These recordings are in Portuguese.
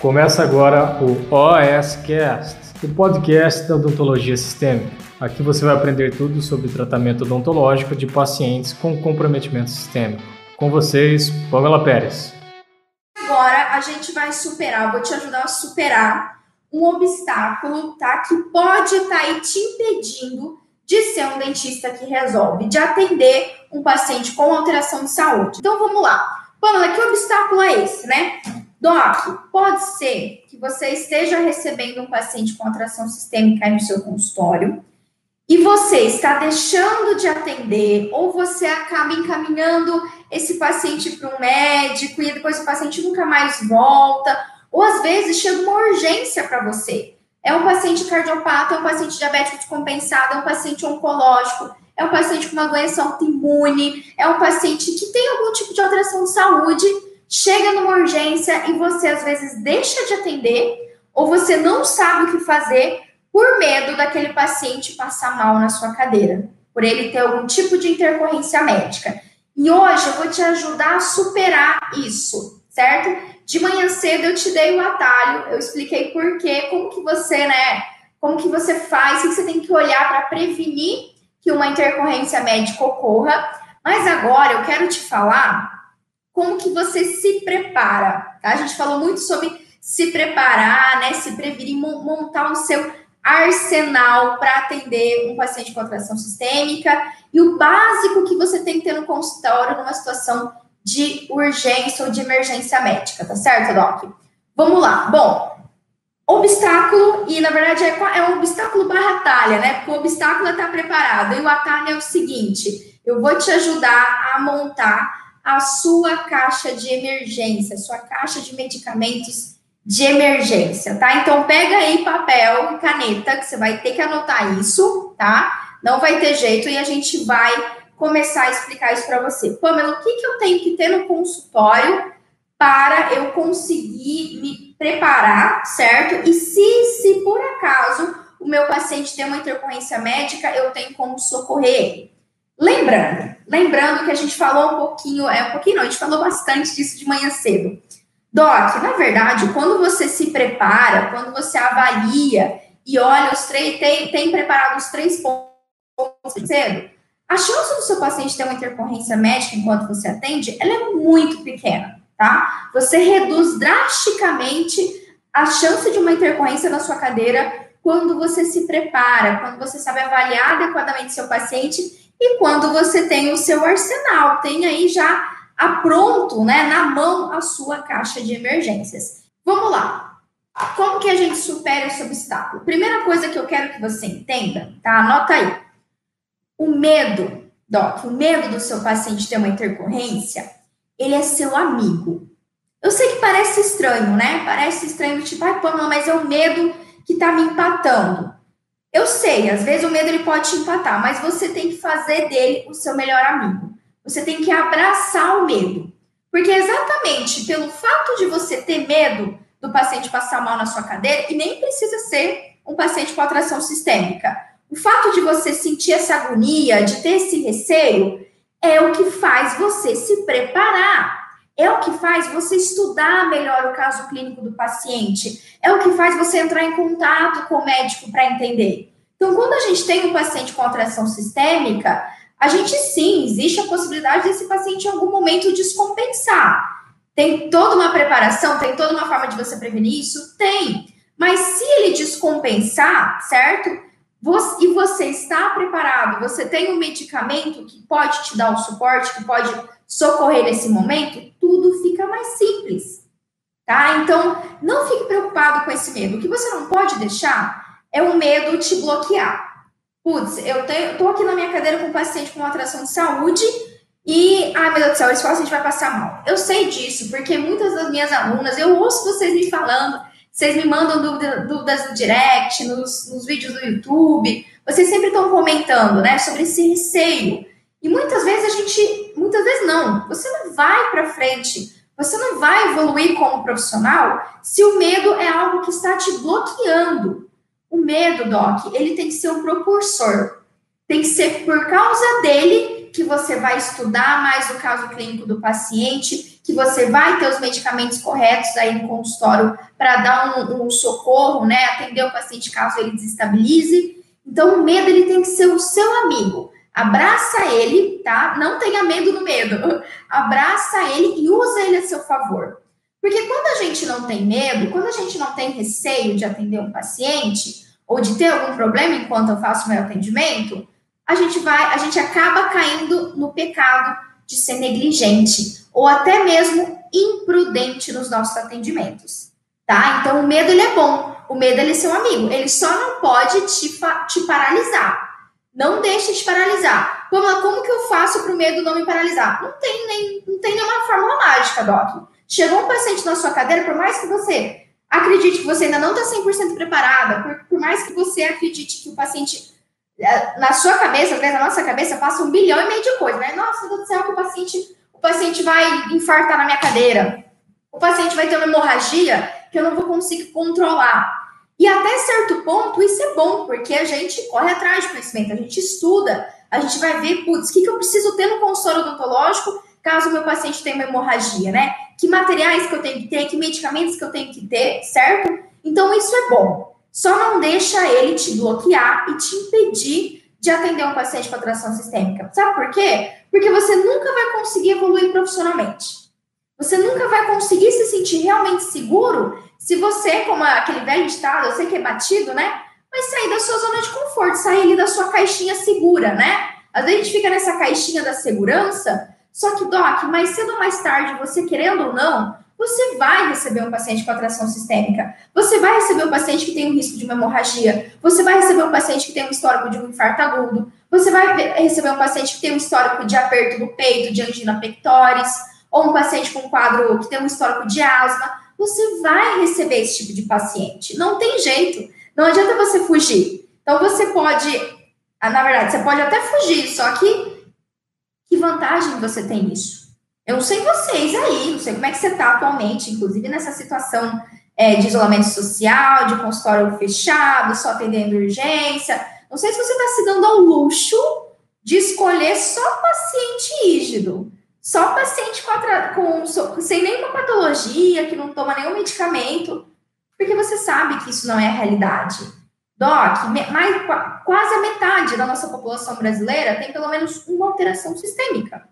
Começa agora o OSCast, o podcast da odontologia sistêmica. Aqui você vai aprender tudo sobre tratamento odontológico de pacientes com comprometimento sistêmico. Com vocês, Pamela Pérez. Agora a gente vai superar, vou te ajudar a superar um obstáculo, tá? Que pode estar tá aí te impedindo de ser um dentista que resolve, de atender um paciente com alteração de saúde. Então vamos lá. Pamela, que obstáculo é esse, né? Doc, pode ser que você esteja recebendo um paciente com atração sistêmica no seu consultório e você está deixando de atender ou você acaba encaminhando esse paciente para um médico e depois o paciente nunca mais volta, ou às vezes chega uma urgência para você. É um paciente cardiopata, é um paciente diabético descompensado, é um paciente oncológico, é um paciente com uma doença autoimune, é um paciente que tem algum tipo de alteração de saúde chega numa urgência e você às vezes deixa de atender ou você não sabe o que fazer por medo daquele paciente passar mal na sua cadeira, por ele ter algum tipo de intercorrência médica. E hoje eu vou te ajudar a superar isso, certo? De manhã cedo eu te dei o atalho, eu expliquei por quê, como que você, né, como que você faz, o que você tem que olhar para prevenir que uma intercorrência médica ocorra. Mas agora eu quero te falar como que você se prepara, tá? A gente falou muito sobre se preparar, né, se prevenir, montar o seu arsenal para atender um paciente com atração sistêmica e o básico que você tem que ter no consultório numa situação de urgência ou de emergência médica, tá certo, Doc? Vamos lá. Bom, obstáculo, e na verdade é, é um obstáculo barra né? Porque o obstáculo é estar tá preparado. E o atalho é o seguinte: eu vou te ajudar a montar a sua caixa de emergência, sua caixa de medicamentos de emergência, tá? Então pega aí papel e caneta, que você vai ter que anotar isso, tá? Não vai ter jeito e a gente vai começar a explicar isso para você. Pamela, o que, que eu tenho que ter no consultório para eu conseguir me preparar, certo? E se, se por acaso o meu paciente tem uma intercorrência médica, eu tenho como socorrer. Lembrando, lembrando que a gente falou um pouquinho, é um pouquinho não, a gente falou bastante disso de manhã cedo. Doc, na verdade, quando você se prepara, quando você avalia e olha os três, tem, tem preparado os três pontos cedo, a chance do seu paciente ter uma intercorrência médica enquanto você atende, ela é muito pequena, tá? Você reduz drasticamente a chance de uma intercorrência na sua cadeira quando você se prepara, quando você sabe avaliar adequadamente seu paciente e quando você tem o seu arsenal, tem aí já a pronto, né, na mão a sua caixa de emergências. Vamos lá. Como que a gente supera esse obstáculo? Primeira coisa que eu quero que você entenda, tá? Anota aí. O medo, Doc, o medo do seu paciente ter uma intercorrência, ele é seu amigo. Eu sei que parece estranho, né? Parece estranho, tipo, ai, pô, mas é o medo que tá me empatando. Eu sei, às vezes o medo ele pode te empatar, mas você tem que fazer dele o seu melhor amigo. Você tem que abraçar o medo. Porque exatamente pelo fato de você ter medo do paciente passar mal na sua cadeira, e nem precisa ser um paciente com atração sistêmica, o fato de você sentir essa agonia, de ter esse receio, é o que faz você se preparar é o que faz você estudar melhor o caso clínico do paciente, é o que faz você entrar em contato com o médico para entender. Então, quando a gente tem um paciente com alteração sistêmica, a gente sim, existe a possibilidade desse paciente em algum momento descompensar. Tem toda uma preparação, tem toda uma forma de você prevenir isso? Tem. Mas se ele descompensar, certo? Você, e você está preparado, você tem um medicamento que pode te dar o suporte, que pode socorrer nesse momento, tudo fica mais simples. Tá? Então, não fique preocupado com esse medo. O que você não pode deixar é o medo te bloquear. Putz, eu tenho, tô aqui na minha cadeira com um paciente com uma atração de saúde e, ai meu Deus do céu, esse paciente vai passar mal. Eu sei disso, porque muitas das minhas alunas, eu ouço vocês me falando, vocês me mandam dúvida, dúvidas no direct, nos, nos vídeos do YouTube, vocês sempre estão comentando, né, sobre esse receio. E muitas vezes a gente, muitas vezes não, você não vai para frente, você não vai evoluir como profissional se o medo é algo que está te bloqueando. O medo, Doc, ele tem que ser um propulsor. Tem que ser por causa dele que você vai estudar mais o caso clínico do paciente, que você vai ter os medicamentos corretos aí no consultório para dar um, um, socorro, né? Atender o paciente caso ele desestabilize. Então, o medo ele tem que ser o seu amigo. Abraça ele, tá? Não tenha medo do medo. Abraça ele e usa ele a seu favor. Porque quando a gente não tem medo, quando a gente não tem receio de atender um paciente ou de ter algum problema enquanto eu faço meu atendimento, a gente vai, a gente acaba caindo no pecado de ser negligente ou até mesmo imprudente nos nossos atendimentos, tá? Então o medo ele é bom, o medo ele é seu amigo, ele só não pode te, te paralisar. Não deixe te paralisar. Vamos como que eu faço para o medo não me paralisar? Não tem, nem, não tem nenhuma fórmula mágica, Doc. Chegou um paciente na sua cadeira, por mais que você acredite que você ainda não está 100% preparada, por, por mais que você acredite que o paciente, eh, na sua cabeça, na nossa cabeça, passa um bilhão e meio de coisas, né? Nossa, Deus do céu, que o paciente, o paciente vai infartar na minha cadeira. O paciente vai ter uma hemorragia que eu não vou conseguir controlar. E até certo ponto, isso é bom, porque a gente corre atrás de conhecimento, a gente estuda, a gente vai ver, putz, o que, que eu preciso ter no consultório odontológico caso o meu paciente tenha uma hemorragia, né? Que materiais que eu tenho que ter, que medicamentos que eu tenho que ter, certo? Então isso é bom. Só não deixa ele te bloquear e te impedir de atender um paciente com atração sistêmica. Sabe por quê? Porque você nunca vai conseguir evoluir profissionalmente. Você nunca vai conseguir se sentir realmente seguro se você, como aquele velho ditado, eu sei que é batido, né? Mas sair da sua zona de conforto, sair ali da sua caixinha segura, né? Às vezes a gente fica nessa caixinha da segurança só que, Doc, mais cedo ou mais tarde, você querendo ou não, você vai receber um paciente com atração sistêmica. Você vai receber um paciente que tem um risco de uma hemorragia. Você vai receber um paciente que tem um histórico de um infarto agudo. Você vai receber um paciente que tem um histórico de aperto do peito, de angina pectoris. Ou um paciente com um quadro que tem um histórico de asma. Você vai receber esse tipo de paciente. Não tem jeito. Não adianta você fugir. Então, você pode... Ah, na verdade, você pode até fugir, só que que vantagem você tem nisso? Eu não sei vocês aí, não sei como é que você está atualmente, inclusive nessa situação é, de isolamento social, de consultório fechado, só atendendo urgência. Não sei se você está se dando ao luxo de escolher só paciente rígido, só paciente com, com, sem nenhuma patologia, que não toma nenhum medicamento, porque você sabe que isso não é a realidade. Doc, mais, quase a metade da nossa população brasileira tem pelo menos uma alteração sistêmica.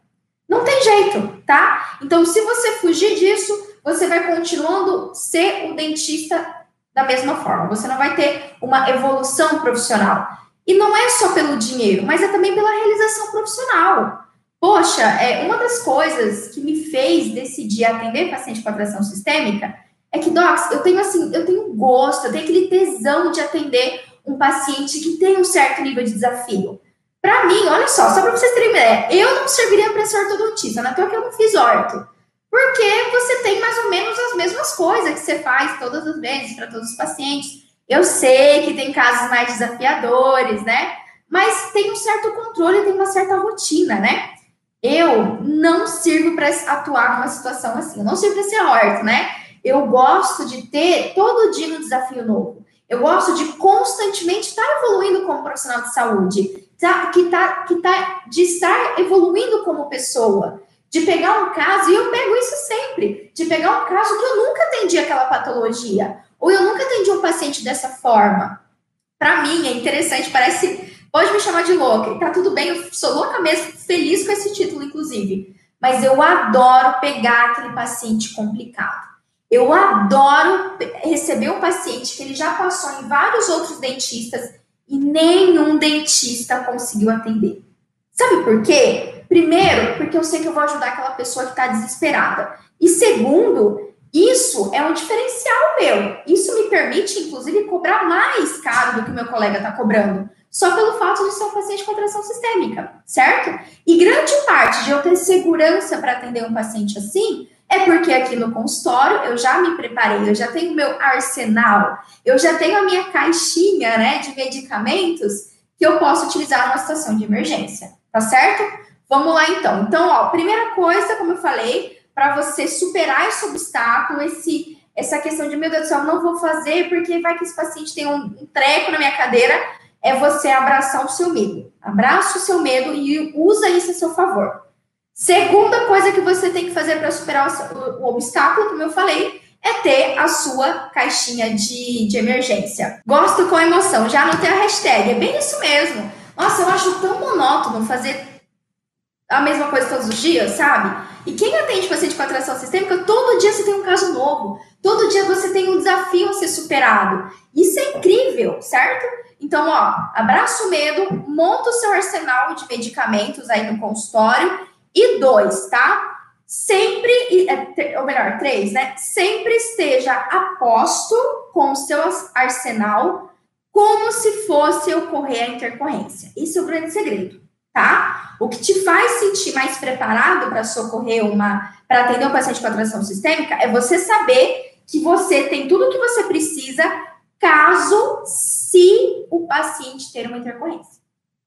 Não tem jeito, tá? Então, se você fugir disso, você vai continuando ser o dentista da mesma forma. Você não vai ter uma evolução profissional. E não é só pelo dinheiro, mas é também pela realização profissional. Poxa, é uma das coisas que me fez decidir atender paciente com atração sistêmica é que, Docs, eu tenho assim, eu tenho gosto, eu tenho aquele tesão de atender um paciente que tem um certo nível de desafio. Para mim, olha só, só para vocês terem ideia, eu não serviria para ser ortodontista, não é que eu não fiz orto. Porque você tem mais ou menos as mesmas coisas que você faz todas as vezes para todos os pacientes. Eu sei que tem casos mais desafiadores, né? Mas tem um certo controle, tem uma certa rotina, né? Eu não sirvo para atuar numa situação assim, eu não sirvo para ser orto, né? Eu gosto de ter todo dia um desafio novo. Eu gosto de constantemente estar evoluindo como profissional de saúde, tá, que tá, que tá, de estar evoluindo como pessoa, de pegar um caso, e eu pego isso sempre, de pegar um caso que eu nunca atendi aquela patologia, ou eu nunca atendi um paciente dessa forma. Para mim é interessante, parece, pode me chamar de louca, tá tudo bem, eu sou louca mesmo, feliz com esse título, inclusive, mas eu adoro pegar aquele paciente complicado. Eu adoro receber um paciente que ele já passou em vários outros dentistas e nenhum dentista conseguiu atender. Sabe por quê? Primeiro, porque eu sei que eu vou ajudar aquela pessoa que está desesperada. E segundo, isso é um diferencial meu. Isso me permite, inclusive, cobrar mais caro do que o meu colega está cobrando. Só pelo fato de ser um paciente com atração sistêmica, certo? E grande parte de eu ter segurança para atender um paciente assim é porque aqui no consultório eu já me preparei, eu já tenho meu arsenal, eu já tenho a minha caixinha né, de medicamentos que eu posso utilizar numa situação de emergência, tá certo? Vamos lá então. Então, ó, primeira coisa, como eu falei, para você superar esse obstáculo, esse, essa questão de meu Deus do céu, não vou fazer porque vai que esse paciente tem um, um treco na minha cadeira, é você abraçar o seu medo. Abraça o seu medo e usa isso a seu favor. Segunda coisa que você tem que fazer para superar o, o, obstáculo, como eu falei, é ter a sua caixinha de, de emergência. Gosto com emoção, já anotei a hashtag, é bem isso mesmo. Nossa, eu acho tão monótono fazer a mesma coisa todos os dias, sabe? E quem atende paciente com atração sistêmica, todo dia você tem um caso novo, todo dia você tem um desafio a ser superado. Isso é incrível, certo? Então, ó, abraça o medo, monta o seu arsenal de medicamentos aí no consultório e dois, tá? Sempre, é, ou melhor, três, né? Sempre esteja aposto com o seu arsenal como se fosse ocorrer a intercorrência. Esse é o grande segredo, tá? O que te faz sentir mais preparado para socorrer uma, para atender um paciente com atração sistêmica é você saber que você tem tudo o que você precisa caso se o paciente ter uma intercorrência.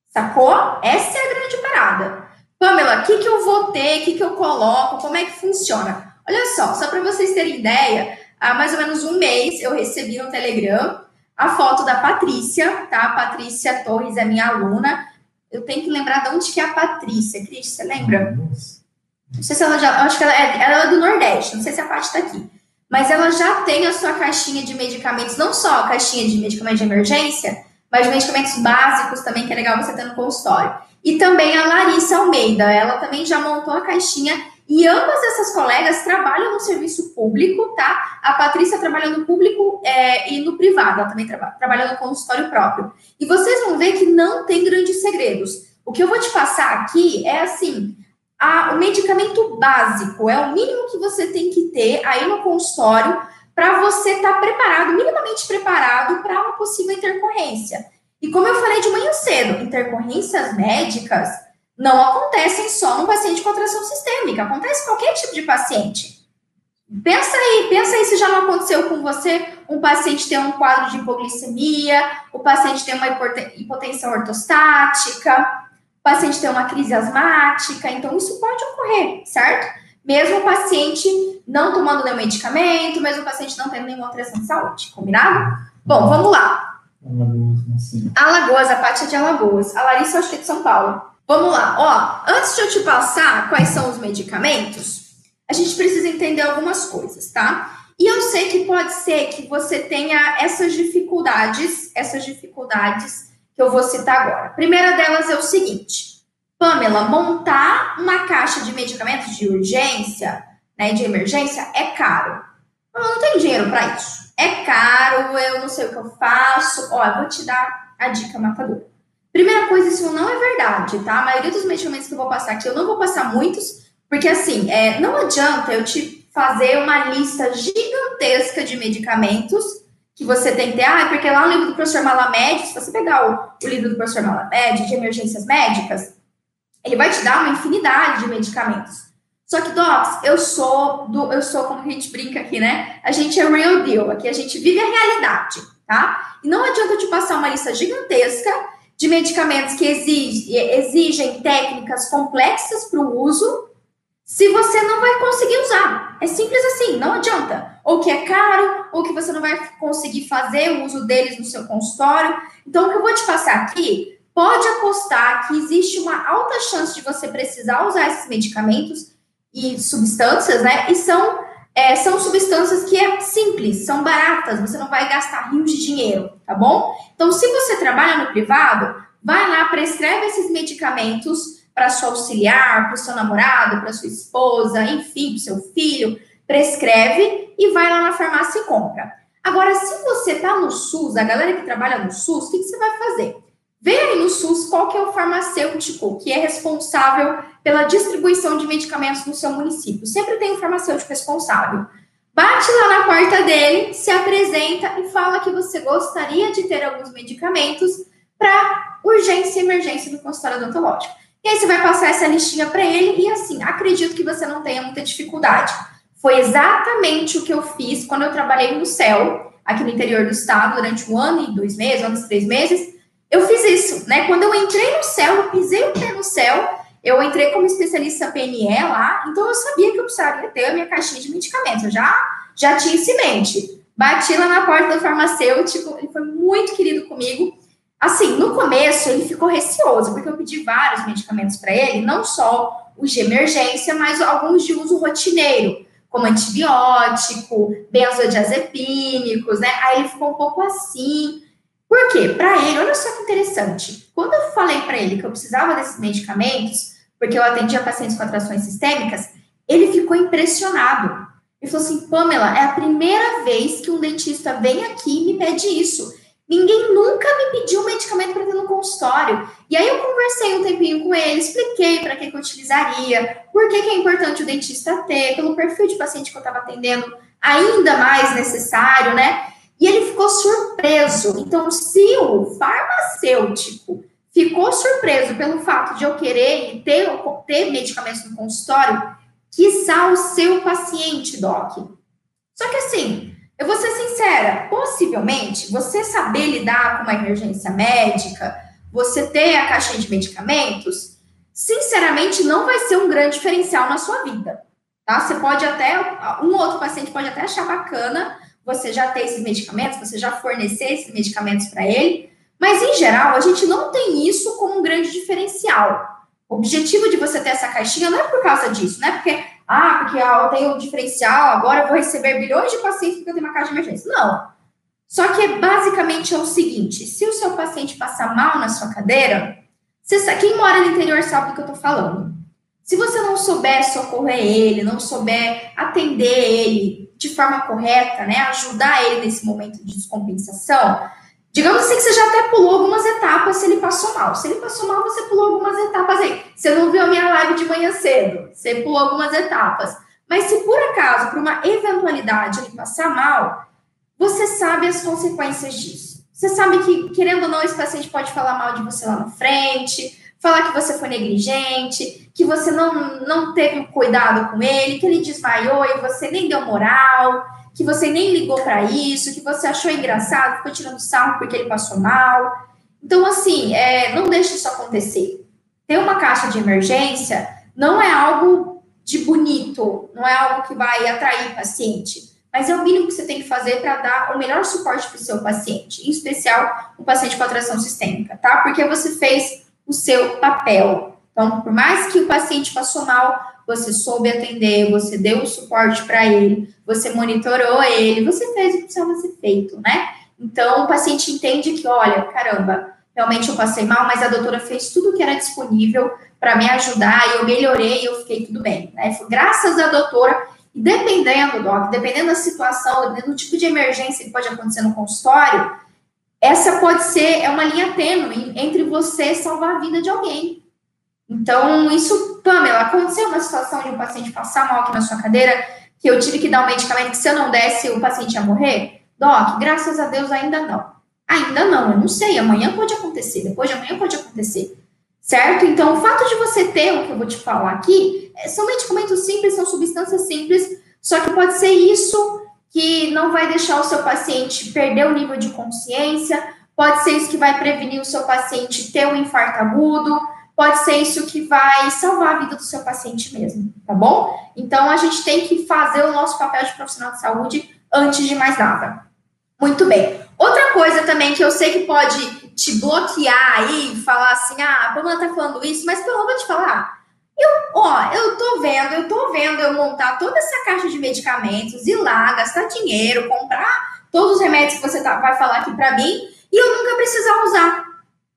Sacou? Essa é a grande parada. Pamela, o que, que eu vou ter? O que, que eu coloco? Como é que funciona? Olha só, só para vocês terem ideia, há mais ou menos um mês eu recebi no Telegram a foto da Patrícia, tá? A Patrícia Torres é minha aluna. Eu tenho que lembrar de onde que é a Patrícia. Cris, você lembra? Não sei se ela já. Acho que ela é, ela é do Nordeste, não sei se a parte está aqui. Mas ela já tem a sua caixinha de medicamentos, não só a caixinha de medicamentos de emergência, mas medicamentos básicos também, que é legal você ter no consultório. E também a Larissa Almeida, ela também já montou a caixinha e ambas essas colegas trabalham no serviço público, tá? A Patrícia trabalha no público é, e no privado, ela também tra trabalha no consultório próprio. E vocês vão ver que não tem grandes segredos. O que eu vou te passar aqui é assim: a, o medicamento básico é o mínimo que você tem que ter aí no consultório para você estar tá preparado, minimamente preparado para uma possível intercorrência. E como eu falei de manhã cedo, intercorrências médicas não acontecem só no paciente com atração sistêmica, acontece qualquer tipo de paciente. Pensa aí, pensa aí se já não aconteceu com você um paciente ter um quadro de hipoglicemia, o paciente ter uma hipotensão ortostática, o paciente ter uma crise asmática, então isso pode ocorrer, certo? Mesmo o paciente não tomando nenhum medicamento, mesmo o paciente não tendo nenhuma alteração de saúde, combinado? Bom, vamos lá. Alagoas, Alagoas, a parte é de Alagoas. A Larissa, acho que é de São Paulo. Vamos lá, ó. Antes de eu te passar quais são os medicamentos, a gente precisa entender algumas coisas, tá? E eu sei que pode ser que você tenha essas dificuldades, essas dificuldades que eu vou citar agora. A primeira delas é o seguinte: Pamela, montar uma caixa de medicamentos de urgência, né, de emergência, é caro. Eu não tenho dinheiro para isso é caro, eu não sei o que eu faço. Ó, vou te dar a dica matadora. Primeira coisa, isso não é verdade, tá? A maioria dos medicamentos que eu vou passar aqui, eu não vou passar muitos, porque assim, é, não adianta eu te fazer uma lista gigantesca de medicamentos que você tem que ter. Ah, porque lá no livro do professor Malamed, se você pegar o, o livro do professor Malamed de emergências médicas, ele vai te dar uma infinidade de medicamentos. Só que, Docs, eu sou do, eu sou como a gente brinca aqui, né? A gente é real deal, aqui a gente vive a realidade, tá? E não adianta eu te passar uma lista gigantesca de medicamentos que exigem, exigem técnicas complexas para o uso, se você não vai conseguir usar. É simples assim, não adianta. Ou que é caro, ou que você não vai conseguir fazer o uso deles no seu consultório. Então, o que eu vou te passar aqui, pode apostar que existe uma alta chance de você precisar usar esses medicamentos e substâncias, né? E são, é, são substâncias que é simples, são baratas, você não vai gastar rios de dinheiro, tá bom? Então, se você trabalha no privado, vai lá, prescreve esses medicamentos para sua auxiliar, para o seu namorado, para sua esposa, enfim, para seu filho, prescreve e vai lá na farmácia e compra. Agora, se você tá no SUS, a galera que trabalha no SUS, o que, que você vai fazer? Vê aí no SUS qual que é o farmacêutico que é responsável pela distribuição de medicamentos no seu município. Sempre tem um farmacêutico responsável. Bate lá na porta dele, se apresenta e fala que você gostaria de ter alguns medicamentos para urgência e emergência do consultório odontológico. E aí você vai passar essa listinha para ele e assim, acredito que você não tenha muita dificuldade. Foi exatamente o que eu fiz quando eu trabalhei no CEL, aqui no interior do estado, durante um ano e dois meses, um ano e três meses. Eu fiz isso, né? Quando eu entrei no CEL, eu pisei o pé no CEL, eu entrei como especialista PNE lá, então eu sabia que eu precisaria ter a minha caixinha de medicamentos. Eu já, já tinha isso em mente. Bati lá na porta do farmacêutico, ele foi muito querido comigo. Assim, no começo ele ficou receoso, porque eu pedi vários medicamentos para ele, não só os de emergência, mas alguns de uso rotineiro, como antibiótico, benzodiazepínicos, né? Aí ele ficou um pouco assim. Por quê? Para ele, olha só que interessante. Quando eu falei para ele que eu precisava desses medicamentos, porque eu atendia pacientes com atrações sistêmicas, ele ficou impressionado. Ele falou assim: Pamela, é a primeira vez que um dentista vem aqui e me pede isso. Ninguém nunca me pediu medicamento para ter no consultório. E aí eu conversei um tempinho com ele, expliquei para que, que eu utilizaria, por que, que é importante o dentista ter, pelo perfil de paciente que eu estava atendendo, ainda mais necessário, né? E ele ficou surpreso. Então, se o farmacêutico ficou surpreso pelo fato de eu querer ter, ter medicamentos no consultório, quiçá o seu paciente, Doc. Só que assim, eu vou ser sincera, possivelmente você saber lidar com uma emergência médica, você ter a caixinha de medicamentos, sinceramente não vai ser um grande diferencial na sua vida. Tá? Você pode até, um outro paciente pode até achar bacana você já ter esses medicamentos, você já fornecer esses medicamentos para ele, mas em geral a gente não tem isso como um grande diferencial. O objetivo de você ter essa caixinha não é por causa disso, não é porque, ah, porque ah, eu tenho um diferencial, agora eu vou receber bilhões de pacientes porque eu tenho uma caixa de emergência. Não. Só que basicamente é o seguinte: se o seu paciente passar mal na sua cadeira, você quem mora no interior sabe do que eu tô falando. Se você não souber socorrer ele, não souber atender ele de forma correta, né, ajudar ele nesse momento de descompensação, digamos assim que você já até pulou algumas etapas se ele passou mal. Se ele passou mal, você pulou algumas etapas aí. Você não viu a minha live de manhã cedo, você pulou algumas etapas. Mas se por acaso, por uma eventualidade, ele passar mal, você sabe as consequências disso. Você sabe que, querendo ou não, esse paciente pode falar mal de você lá na frente, falar que você foi negligente, que você não, não teve cuidado com ele, que ele desmaiou e você nem deu moral, que você nem ligou para isso, que você achou engraçado, ficou tirando sarro porque ele passou mal. Então, assim, é, não deixe isso acontecer. Ter uma caixa de emergência não é algo de bonito, não é algo que vai atrair paciente, mas é o mínimo que você tem que fazer para dar o melhor suporte para o seu paciente, em especial o paciente com atração sistêmica, tá? Porque você fez o seu papel. Então, por mais que o paciente passou mal, você soube atender, você deu o suporte para ele, você monitorou ele, você fez o que precisava ser feito, né? Então, o paciente entende que, olha, caramba, realmente eu passei mal, mas a doutora fez tudo o que era disponível para me ajudar, eu melhorei eu fiquei tudo bem, né? Graças à doutora, e dependendo, Doc, dependendo da situação, dependendo do tipo de emergência que pode acontecer no consultório, essa pode ser é uma linha tênue entre você salvar a vida de alguém. Então, isso, Pamela, aconteceu uma situação de um paciente passar mal aqui na sua cadeira, que eu tive que dar um medicamento que se eu não desse, o paciente ia morrer? Doc, graças a Deus ainda não. Ainda não, eu não sei, amanhã pode acontecer, depois de amanhã pode acontecer. Certo? Então, o fato de você ter o que eu vou te falar aqui, é, são medicamentos simples, são substâncias simples, só que pode ser isso que não vai deixar o seu paciente perder o nível de consciência, pode ser isso que vai prevenir o seu paciente ter um infarto agudo, pode ser isso que vai salvar a vida do seu paciente mesmo, tá bom? Então a gente tem que fazer o nosso papel de profissional de saúde antes de mais nada. Muito bem. Outra coisa também que eu sei que pode te bloquear aí, falar assim, ah, a Pamela tá falando isso, mas pelo vou te falar, eu, ó, eu tô vendo, eu tô vendo eu montar toda essa caixa de medicamentos, ir lá, gastar dinheiro, comprar todos os remédios que você tá, vai falar aqui para mim, e eu nunca precisar usar.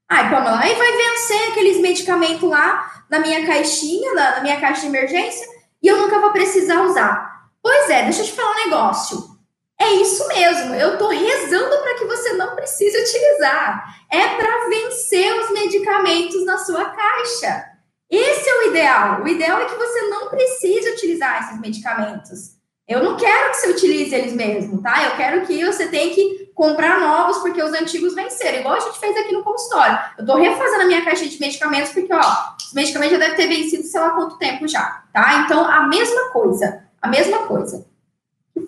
Ai, Pamela, aí vai vencer aqueles medicamentos lá na minha caixinha, na, na minha caixa de emergência, e eu nunca vou precisar usar. Pois é, deixa eu te falar um negócio. É isso mesmo, eu tô rezando para que você não precise utilizar. É para vencer os medicamentos na sua caixa. Esse é o ideal. O ideal é que você não precise utilizar esses medicamentos. Eu não quero que você utilize eles mesmo, tá? Eu quero que você tenha que comprar novos porque os antigos venceram, igual a gente fez aqui no consultório. Eu tô refazendo a minha caixa de medicamentos porque, ó, os medicamentos já devem ter vencido sei lá quanto tempo já, tá? Então, a mesma coisa, a mesma coisa.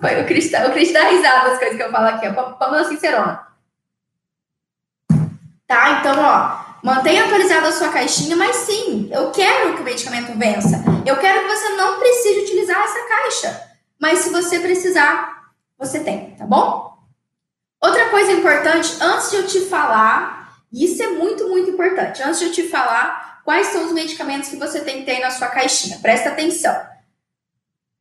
Foi o Cris, o Cris dá risada das coisas que eu falo aqui, ó, Pamela Sincerona. Tá? Então, ó, Mantenha atualizada a sua caixinha, mas sim, eu quero que o medicamento vença. Eu quero que você não precise utilizar essa caixa. Mas se você precisar, você tem, tá bom? Outra coisa importante, antes de eu te falar, isso é muito, muito importante. Antes de eu te falar quais são os medicamentos que você tem que ter na sua caixinha. Presta atenção.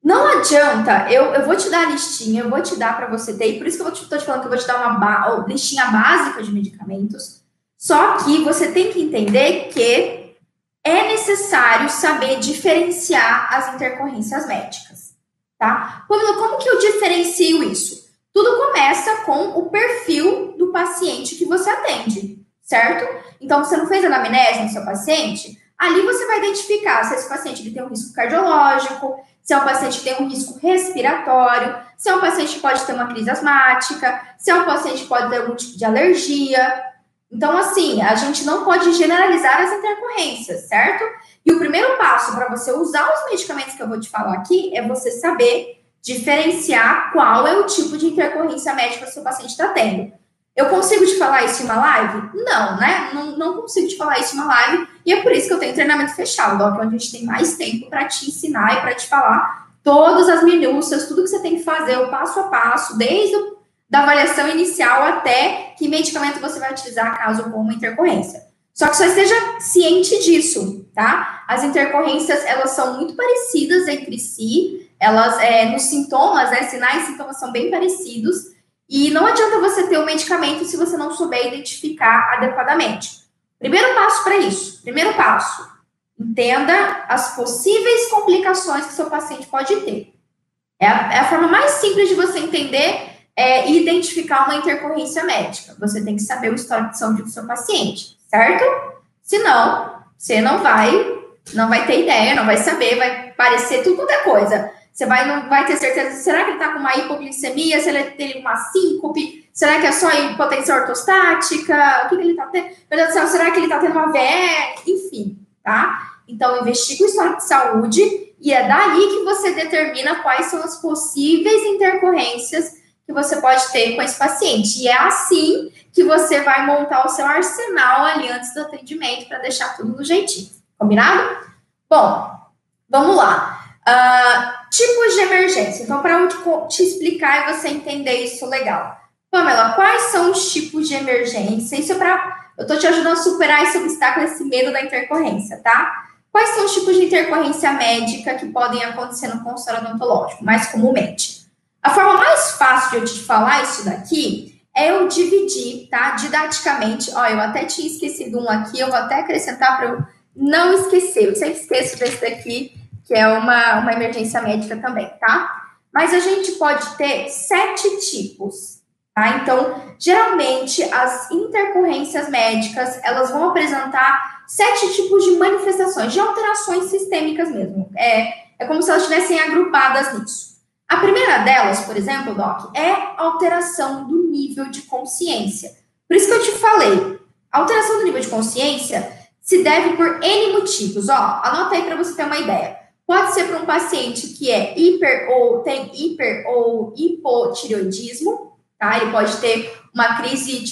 Não adianta, eu, eu vou te dar a listinha, eu vou te dar para você ter, e por isso que eu estou te, te falando que eu vou te dar uma ba listinha básica de medicamentos. Só que você tem que entender que é necessário saber diferenciar as intercorrências médicas, tá? Pamela, como que eu diferencio isso? Tudo começa com o perfil do paciente que você atende, certo? Então, você não fez anamnese no seu paciente? Ali você vai identificar se esse paciente ele tem um risco cardiológico, se é um paciente que tem um risco respiratório, se é um paciente que pode ter uma crise asmática, se é um paciente que pode ter algum tipo de alergia. Então, assim, a gente não pode generalizar as intercorrências, certo? E o primeiro passo para você usar os medicamentos que eu vou te falar aqui é você saber diferenciar qual é o tipo de intercorrência médica que o seu paciente está tendo. Eu consigo te falar isso em uma live? Não, né? Não, não consigo te falar isso em uma live. E é por isso que eu tenho treinamento fechado, ó, onde a gente tem mais tempo para te ensinar e para te falar todas as minúcias, tudo que você tem que fazer, o passo a passo, desde o, da avaliação inicial até que medicamento você vai utilizar caso ocorra uma intercorrência. Só que só esteja ciente disso, tá? As intercorrências, elas são muito parecidas entre si, elas, é, nos sintomas, né, sinais e sintomas são bem parecidos, e não adianta você ter o um medicamento se você não souber identificar adequadamente. Primeiro passo para isso, primeiro passo, entenda as possíveis complicações que seu paciente pode ter. É a, é a forma mais simples de você entender é, identificar uma intercorrência médica. Você tem que saber o histórico de saúde do seu paciente, certo? Senão, você não vai, não vai ter ideia, não vai saber, vai parecer tudo é coisa. Você vai, não vai ter certeza, será que ele está com uma hipoglicemia? Se ele tem uma síncope? Será que é só hipotensão ortostática? O que, que ele está tendo? Meu Deus do céu, será que ele está tendo uma VE? Enfim, tá? Então, investiga o histórico de saúde e é daí que você determina quais são as possíveis intercorrências que você pode ter com esse paciente. E é assim que você vai montar o seu arsenal ali antes do atendimento para deixar tudo no jeitinho. Combinado? Bom, vamos lá. Uh, Tipos de emergência. Então, para eu te explicar e você entender isso legal. Pamela, quais são os tipos de emergência? Isso é para. Eu estou te ajudando a superar esse obstáculo, esse medo da intercorrência, tá? Quais são os tipos de intercorrência médica que podem acontecer no consultório odontológico, mais comumente? A forma mais fácil de eu te falar isso daqui é eu dividir, tá? Didaticamente. Ó, eu até tinha esquecido um aqui, eu vou até acrescentar para eu não esquecer. Eu sempre esqueço desse daqui que é uma, uma emergência médica também, tá? Mas a gente pode ter sete tipos, tá? Então, geralmente, as intercorrências médicas, elas vão apresentar sete tipos de manifestações, de alterações sistêmicas mesmo. É, é como se elas estivessem agrupadas nisso. A primeira delas, por exemplo, Doc, é alteração do nível de consciência. Por isso que eu te falei, alteração do nível de consciência se deve por N motivos. Ó, anota aí para você ter uma ideia. Pode ser para um paciente que é hiper ou tem hiper ou hipotireoidismo, tá? Ele pode ter uma crise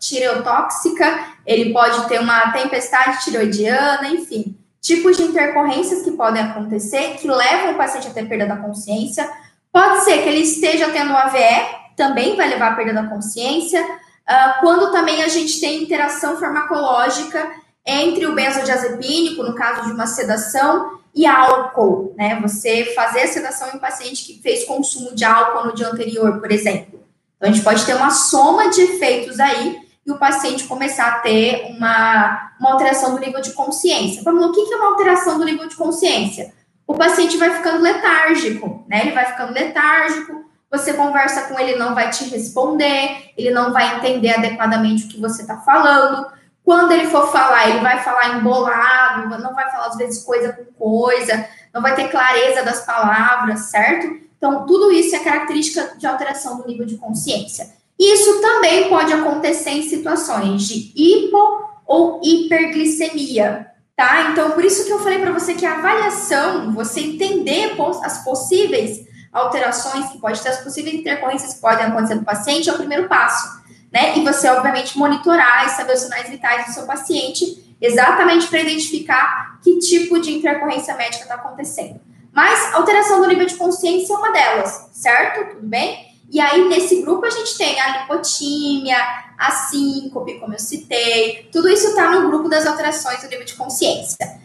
tireotóxica, ele pode ter uma tempestade tireoidiana, enfim, tipos de intercorrências que podem acontecer que levam o paciente a ter perda da consciência. Pode ser que ele esteja tendo AVE, também vai levar à perda da consciência. Uh, quando também a gente tem interação farmacológica entre o benzodiazepínico, no caso de uma sedação, e álcool, né? Você fazer a sedação em um paciente que fez consumo de álcool no dia anterior, por exemplo. Então, a gente pode ter uma soma de efeitos aí e o paciente começar a ter uma, uma alteração do nível de consciência. Vamos o que é uma alteração do nível de consciência? O paciente vai ficando letárgico, né? Ele vai ficando letárgico, você conversa com ele, não vai te responder, ele não vai entender adequadamente o que você está falando quando ele for falar, ele vai falar embolado, não vai falar às vezes coisa com coisa, não vai ter clareza das palavras, certo? Então, tudo isso é característica de alteração do nível de consciência. Isso também pode acontecer em situações de hipo ou hiperglicemia, tá? Então, por isso que eu falei para você que a avaliação, você entender as possíveis alterações que pode ter, as possíveis intercorrências que podem acontecer no paciente, é o primeiro passo né? E você, obviamente, monitorar e saber os sinais vitais do seu paciente, exatamente para identificar que tipo de intercorrência médica está acontecendo. Mas alteração do nível de consciência é uma delas, certo? Tudo bem? E aí, nesse grupo, a gente tem a lipotímia, a síncope, como eu citei, tudo isso está no grupo das alterações do nível de consciência.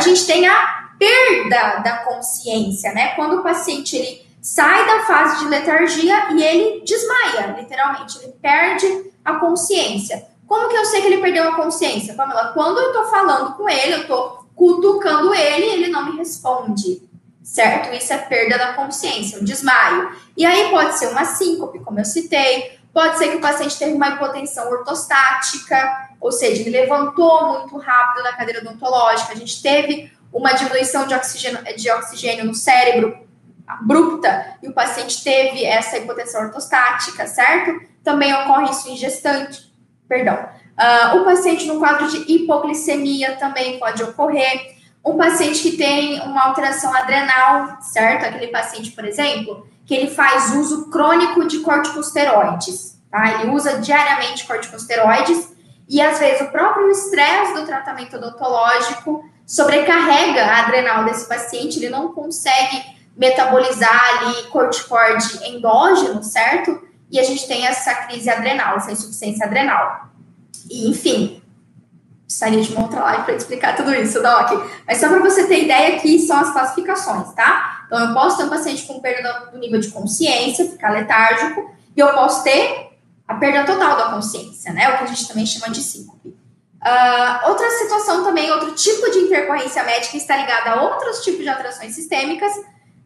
gente tem a perda da consciência, né? Quando o paciente ele sai da fase de letargia e ele desmaia, literalmente, ele perde a consciência. Como que eu sei que ele perdeu a consciência, Pamela? Quando eu tô falando com ele, eu tô cutucando ele, ele não me responde, certo? Isso é perda da consciência, um desmaio. E aí pode ser uma síncope, como eu citei, pode ser que o paciente teve uma hipotensão ortostática, ou seja, ele levantou muito rápido na cadeira odontológica, a gente teve uma diminuição de oxigênio, de oxigênio no cérebro abrupta e o paciente teve essa hipotensão ortostática, certo? Também ocorre isso em gestante, perdão. Uh, o paciente no quadro de hipoglicemia também pode ocorrer. Um paciente que tem uma alteração adrenal, certo? Aquele paciente, por exemplo, que ele faz uso crônico de corticosteroides, tá? Ele usa diariamente corticosteroides e às vezes o próprio estresse do tratamento odontológico sobrecarrega a adrenal desse paciente, ele não consegue metabolizar ali corticoide endógeno, certo? E a gente tem essa crise adrenal, essa insuficiência adrenal. E, enfim, precisaria de uma outra live para explicar tudo isso, Doc. Mas só para você ter ideia, aqui são as classificações, tá? Então, eu posso ter um paciente com perda do nível de consciência, ficar letárgico, e eu posso ter a perda total da consciência, né? O que a gente também chama de síncope. Uh, outra situação também, outro tipo de intercorrência médica está ligada a outros tipos de alterações sistêmicas,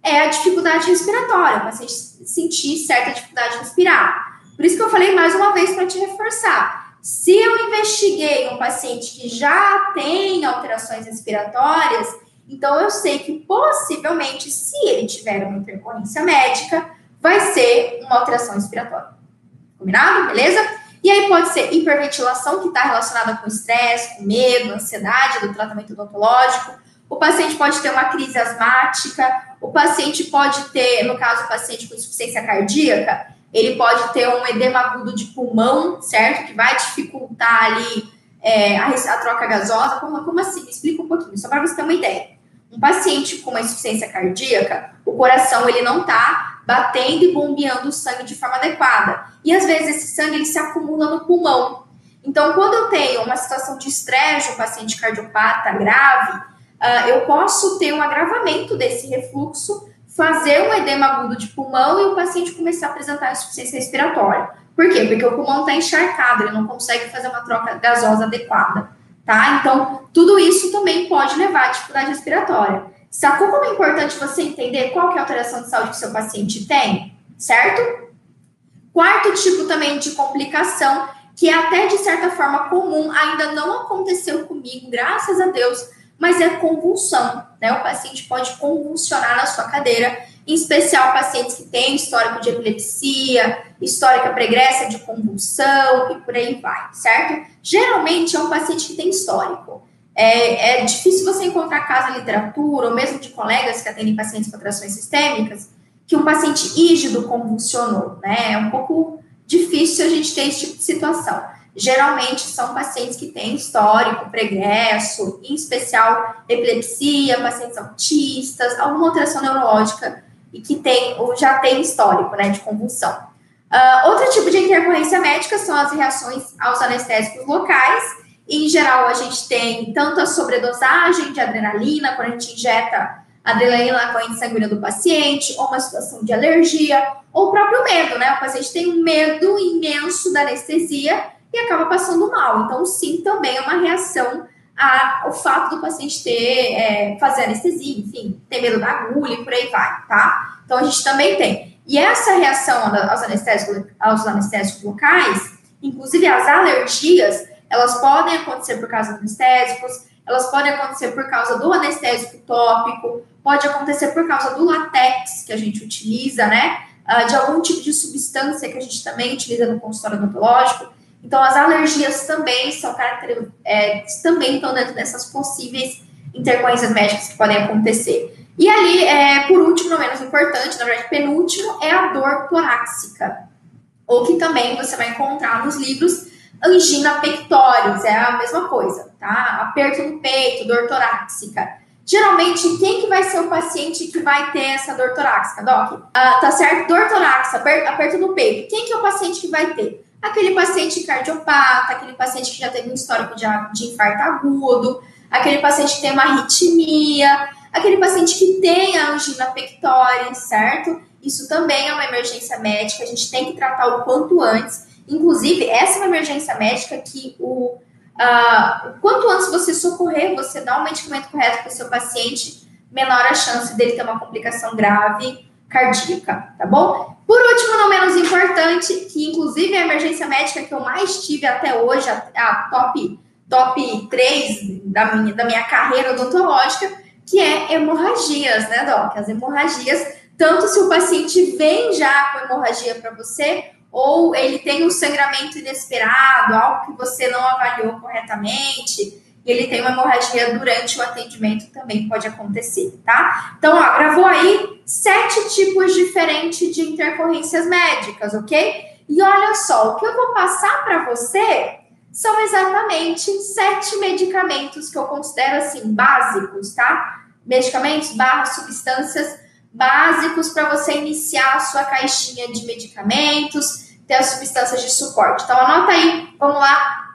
é a dificuldade respiratória, o paciente sentir certa dificuldade de respirar. Por isso que eu falei mais uma vez para te reforçar. Se eu investiguei um paciente que já tem alterações respiratórias, então eu sei que possivelmente, se ele tiver uma intercorrência médica, vai ser uma alteração respiratória. Combinado? Beleza? E aí pode ser hiperventilação, que está relacionada com estresse, com medo, ansiedade do tratamento odontológico. O paciente pode ter uma crise asmática, o paciente pode ter, no caso, o paciente com insuficiência cardíaca, ele pode ter um edema agudo de pulmão, certo? Que vai dificultar ali é, a, a, troca gasosa. Como, como assim? Me explica um pouquinho, só para você ter uma ideia. Um paciente com uma insuficiência cardíaca, o coração ele não está batendo e bombeando o sangue de forma adequada. E às vezes esse sangue ele se acumula no pulmão. Então, quando eu tenho uma situação de estresse, um paciente cardiopata grave, uh, eu posso ter um agravamento desse refluxo, fazer um edema agudo de pulmão e o paciente começar a apresentar insuficiência respiratória. Por quê? Porque o pulmão está encharcado, ele não consegue fazer uma troca gasosa adequada, tá? Então, tudo isso também pode levar à dificuldade respiratória. Sacou como é importante você entender qual que é a alteração de saúde que seu paciente tem, certo? Quarto tipo também de complicação, que é até de certa forma comum, ainda não aconteceu comigo, graças a Deus, mas é convulsão, né? O paciente pode convulsionar na sua cadeira, em especial pacientes que têm histórico de epilepsia, histórica pregressa de convulsão e por aí vai, certo? Geralmente é um paciente que tem histórico. É, é difícil você encontrar caso na literatura, ou mesmo de colegas que atendem pacientes com atrações sistêmicas, que um paciente rígido convulsionou, né? É um pouco difícil a gente ter esse tipo de situação. Geralmente são pacientes que têm histórico pregresso, em especial epilepsia, pacientes autistas, alguma alteração neurológica e que tem ou já tem histórico, né, de convulsão. Uh, outro tipo de intercorrência médica são as reações aos anestésicos locais. Em geral, a gente tem tanto a sobredosagem de adrenalina, quando a gente injeta adrenalina na corrente sanguínea do paciente, ou uma situação de alergia, ou o próprio medo, né? O paciente tem um medo imenso da anestesia e acaba passando mal. Então, sim, também é uma reação ao fato do paciente ter, é, fazer anestesia, enfim, ter medo da agulha e por aí vai, tá? Então, a gente também tem. E essa reação aos anestésicos, aos anestésicos locais, inclusive as alergias, elas podem acontecer por causa dos anestésicos, elas podem acontecer por causa do anestésico tópico, pode acontecer por causa do latex que a gente utiliza, né? Uh, de algum tipo de substância que a gente também utiliza no consultório odontológico. Então, as alergias também são é, também estão dentro dessas possíveis intercorrências médicas que podem acontecer. E ali, é, por último, não menos importante, na verdade, penúltimo, é a dor torácica, ou que também você vai encontrar nos livros angina pectoris, é a mesma coisa, tá? Aperto no peito, dor torácica. Geralmente, quem que vai ser o paciente que vai ter essa dor torácica, Doc? Ah, tá certo? Dor torácica, aperto no peito. Quem que é o paciente que vai ter? Aquele paciente cardiopata, aquele paciente que já teve um histórico de, de infarto agudo, aquele paciente que tem uma arritmia, aquele paciente que tem a angina pectoris, certo? Isso também é uma emergência médica, a gente tem que tratar o quanto antes. Inclusive, essa é uma emergência médica que o uh, quanto antes você socorrer, você dá o medicamento correto para o seu paciente, menor a chance dele ter uma complicação grave cardíaca, tá bom? Por último, não menos importante, que inclusive a emergência médica que eu mais tive até hoje, a, a top, top 3 da minha, da minha carreira odontológica, que é hemorragias, né, Doc? As hemorragias, tanto se o paciente vem já com hemorragia para você, ou ele tem um sangramento inesperado, algo que você não avaliou corretamente, e ele tem uma hemorragia durante o atendimento, também pode acontecer, tá? Então, ó, gravou aí sete tipos diferentes de intercorrências médicas, ok? E olha só, o que eu vou passar para você são exatamente sete medicamentos que eu considero assim básicos, tá? Medicamentos barra substâncias básicos para você iniciar a sua caixinha de medicamentos, ter as substâncias de suporte. Então anota aí, vamos lá,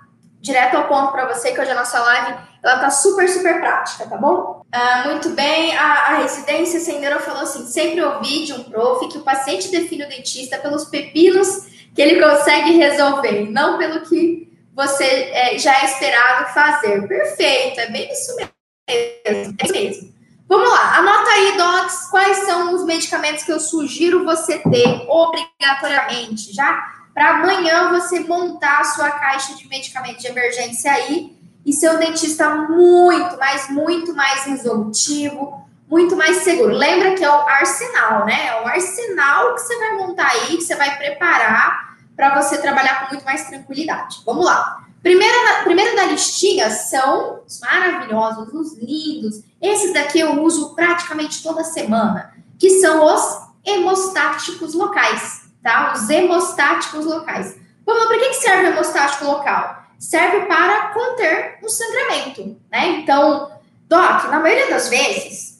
direto ao ponto para você, que hoje a nossa live ela tá super, super prática, tá bom? Ah, muito bem, a, a residência senhora falou assim: sempre ouvi de um prof que o paciente define o dentista pelos pepinos que ele consegue resolver, não pelo que você é, já é esperado fazer. Perfeito, é bem isso mesmo. É isso mesmo. Vamos lá, anota aí, Docs, quais são os medicamentos que eu sugiro você ter obrigatoriamente, já? Para amanhã você montar a sua caixa de medicamentos de emergência aí e ser um dentista muito, mas muito mais resolutivo, muito mais seguro. Lembra que é o arsenal, né? É o arsenal que você vai montar aí, que você vai preparar para você trabalhar com muito mais tranquilidade. Vamos lá. Primeira, primeiro da listinha são os maravilhosos, os lindos. Esses daqui eu uso praticamente toda semana, que são os hemostáticos locais, tá? Os hemostáticos locais. Vamos para que serve o hemostático local? Serve para conter o sangramento, né? Então, Doc, na maioria das vezes,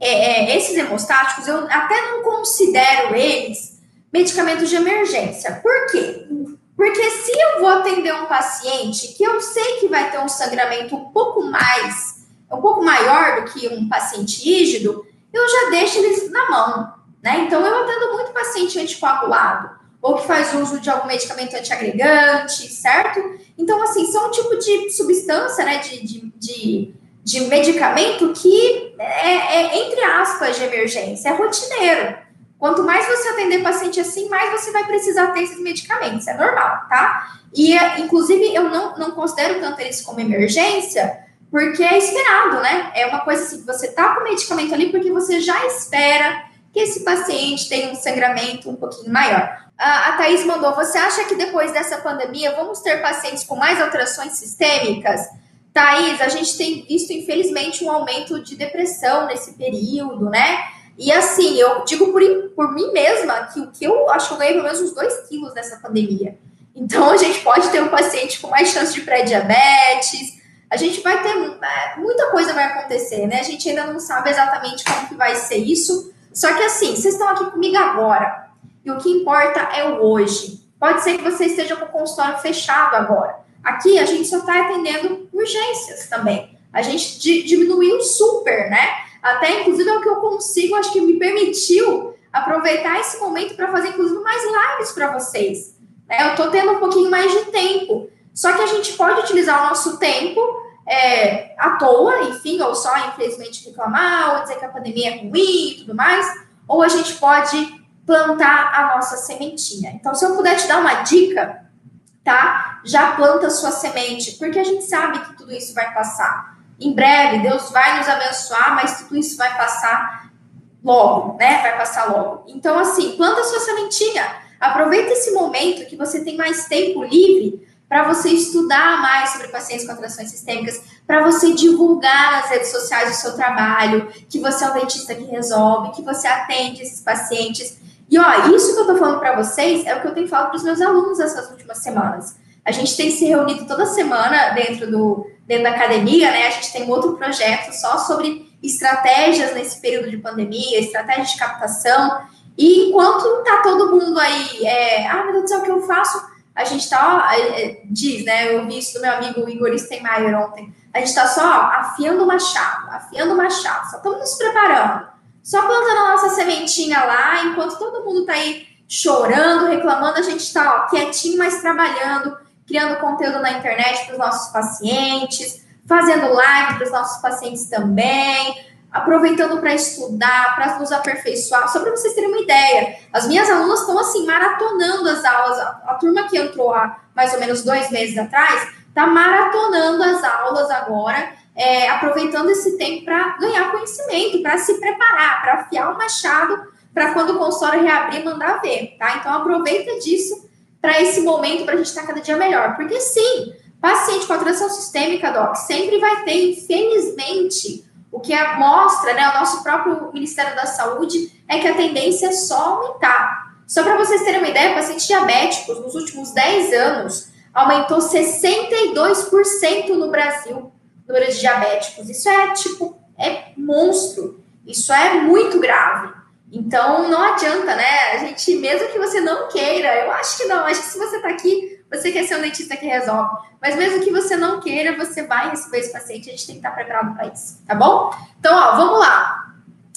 é, é, esses hemostáticos eu até não considero eles medicamentos de emergência. Por quê? Porque se eu vou atender um paciente que eu sei que vai ter um sangramento um pouco mais, um pouco maior do que um paciente rígido, eu já deixo eles na mão, né? Então eu atendo muito paciente anticoagulado ou que faz uso de algum medicamento antiagregante, certo? Então, assim, são um tipo de substância, né, de, de, de, de medicamento que é, é, entre aspas, de emergência, é rotineiro. Quanto mais você atender paciente assim, mais você vai precisar ter esses medicamentos, é normal, tá? E, inclusive, eu não, não considero tanto eles como emergência, porque é esperado, né? É uma coisa assim, você tá com medicamento ali porque você já espera que esse paciente tenha um sangramento um pouquinho maior. A, a Thaís mandou, você acha que depois dessa pandemia vamos ter pacientes com mais alterações sistêmicas? Thaís, a gente tem visto, infelizmente, um aumento de depressão nesse período, né? E assim, eu digo por, por mim mesma que o que eu acho que eu ganhei pelo menos uns 2 quilos nessa pandemia. Então, a gente pode ter um paciente com mais chance de pré-diabetes, a gente vai ter é, muita coisa vai acontecer, né? A gente ainda não sabe exatamente como que vai ser isso. Só que assim, vocês estão aqui comigo agora. E o que importa é o hoje. Pode ser que você esteja com o consultório fechado agora. Aqui a gente só está atendendo urgências também. A gente diminuiu super, né? Até, inclusive, é o que eu consigo, acho que me permitiu aproveitar esse momento para fazer, inclusive, mais lives para vocês. É, eu estou tendo um pouquinho mais de tempo. Só que a gente pode utilizar o nosso tempo é, à toa, enfim, ou só, infelizmente, reclamar, ou dizer que a pandemia é ruim e tudo mais, ou a gente pode plantar a nossa sementinha. Então, se eu puder te dar uma dica, tá? Já planta sua semente, porque a gente sabe que tudo isso vai passar em breve, Deus vai nos abençoar, mas tudo isso vai passar logo, né? Vai passar logo. Então, assim, planta sua sementinha. Aproveita esse momento que você tem mais tempo livre para você estudar mais sobre pacientes com atrações sistêmicas, para você divulgar nas redes sociais o seu trabalho, que você é um dentista que resolve, que você atende esses pacientes. E ó, isso que eu tô falando para vocês é o que eu tenho falado para os meus alunos essas últimas semanas. A gente tem se reunido toda semana dentro do dentro da academia, né? A gente tem um outro projeto só sobre estratégias nesse período de pandemia, estratégias de captação. E enquanto tá todo mundo aí, é, ah, meu Deus do céu, o que eu faço? A gente tá, é, diz, né? Eu vi isso do meu amigo Igor Steinmeier ontem. A gente está só afiando o machado, afiando o machado, só estamos nos preparando. Só plantando a nossa sementinha lá, enquanto todo mundo está aí chorando, reclamando, a gente está quietinho, mas trabalhando, criando conteúdo na internet para os nossos pacientes, fazendo live para os nossos pacientes também, aproveitando para estudar, para nos aperfeiçoar. Só para vocês terem uma ideia, as minhas alunas estão assim, maratonando as aulas. A, a turma que entrou há mais ou menos dois meses atrás está maratonando as aulas agora, é, aproveitando esse tempo para ganhar conhecimento, para se preparar, para afiar o machado, para quando o consultório reabrir, mandar ver, tá? Então aproveita disso para esse momento, para a gente estar tá cada dia melhor. Porque sim, paciente com atração sistêmica, Doc, sempre vai ter, infelizmente, o que mostra, né, o nosso próprio Ministério da Saúde, é que a tendência é só aumentar. Só para vocês terem uma ideia, pacientes diabéticos, nos últimos 10 anos, aumentou 62% no Brasil, número de diabéticos. Isso é, tipo, é monstro. Isso é muito grave. Então, não adianta, né? A gente, mesmo que você não queira, eu acho que não, acho que se você está aqui, você quer ser um dentista que resolve. Mas mesmo que você não queira, você vai receber esse paciente, a gente tem que estar preparado para isso, tá bom? Então, ó, vamos lá.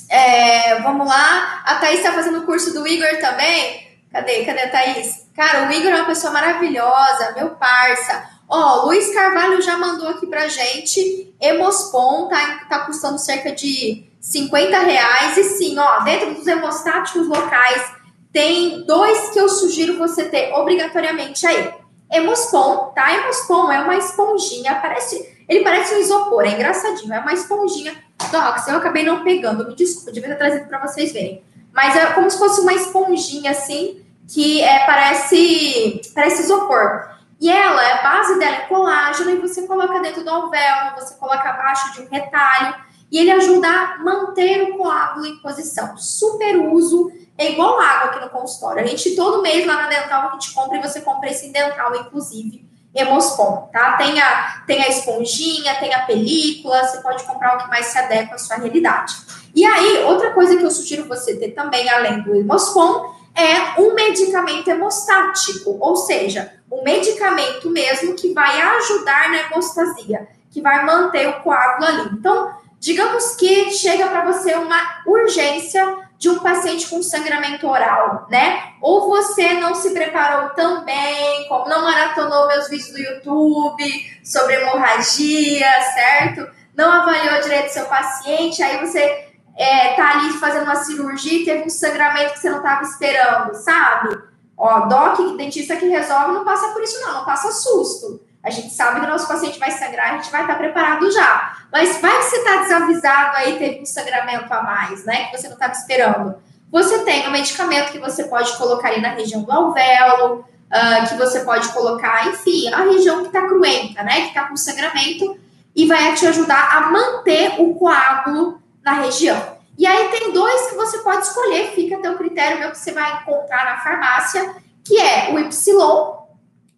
É, vamos lá. A Thaís está fazendo o curso do Igor também. Cadê? Cadê a Thaís? Cara, o Igor é uma pessoa maravilhosa, meu parça. Ó, Luiz Carvalho já mandou aqui pra gente. Hemospon tá, tá custando cerca de 50 reais. E sim, ó, dentro dos hemostáticos locais, tem dois que eu sugiro você ter obrigatoriamente aí. Hemospon, tá? Hemospon é uma esponjinha, parece, ele parece um isopor, é engraçadinho, é uma esponjinha. Docs, eu acabei não pegando, me desculpa, devia ter trazido para vocês verem. Mas é como se fosse uma esponjinha assim, que é, parece, parece isopor. E ela, a base dela é colágeno, e você coloca dentro do alvéolo, você coloca abaixo de um retalho, e ele ajuda a manter o coágulo em posição. Super uso, é igual água aqui no consultório. A gente, todo mês lá na Dental, a gente compra e você compra esse Dental, inclusive, Hemospon, tá? Tem a, tem a esponjinha, tem a película, você pode comprar o que mais se adequa à sua realidade. E aí, outra coisa que eu sugiro você ter também, além do Hemospon, é um medicamento hemostático, ou seja, um medicamento mesmo que vai ajudar na hemostasia, que vai manter o coágulo ali. Então, digamos que chega para você uma urgência de um paciente com sangramento oral, né? Ou você não se preparou tão bem, como não maratonou meus vídeos do YouTube sobre hemorragia, certo? Não avaliou direito seu paciente, aí você é, tá ali fazendo uma cirurgia e teve um sangramento que você não estava esperando, sabe? Ó, doc, dentista que resolve não passa por isso não, não passa susto. A gente sabe que o nosso paciente vai sangrar, a gente vai estar preparado já. Mas vai que você está desavisado aí, teve um sangramento a mais, né? Que você não estava esperando. Você tem um medicamento que você pode colocar aí na região do alvéolo, uh, que você pode colocar, enfim, a região que está cruenta, né? Que está com sangramento, e vai te ajudar a manter o coágulo na região. E aí tem dois que você pode escolher, fica a teu critério, meu que você vai encontrar na farmácia, que é o Y